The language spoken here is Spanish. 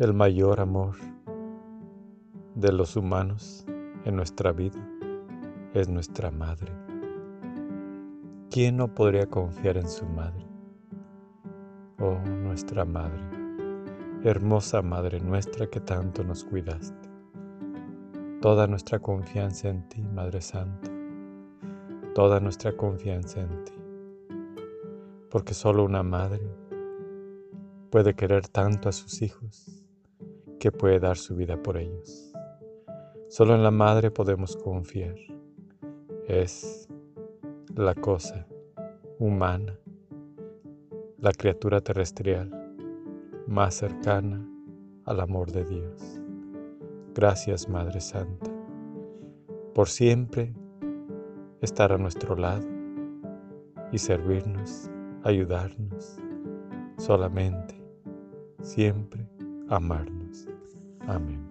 el mayor amor de los humanos en nuestra vida es nuestra madre. ¿Quién no podría confiar en su madre? Oh, nuestra madre, hermosa madre nuestra que tanto nos cuidaste. Toda nuestra confianza en ti, Madre Santa. Toda nuestra confianza en ti. Porque solo una madre puede querer tanto a sus hijos que puede dar su vida por ellos. Solo en la madre podemos confiar. Es la cosa humana, la criatura terrestrial más cercana al amor de Dios. Gracias Madre Santa, por siempre estar a nuestro lado y servirnos, ayudarnos, solamente, siempre amarnos. Amén.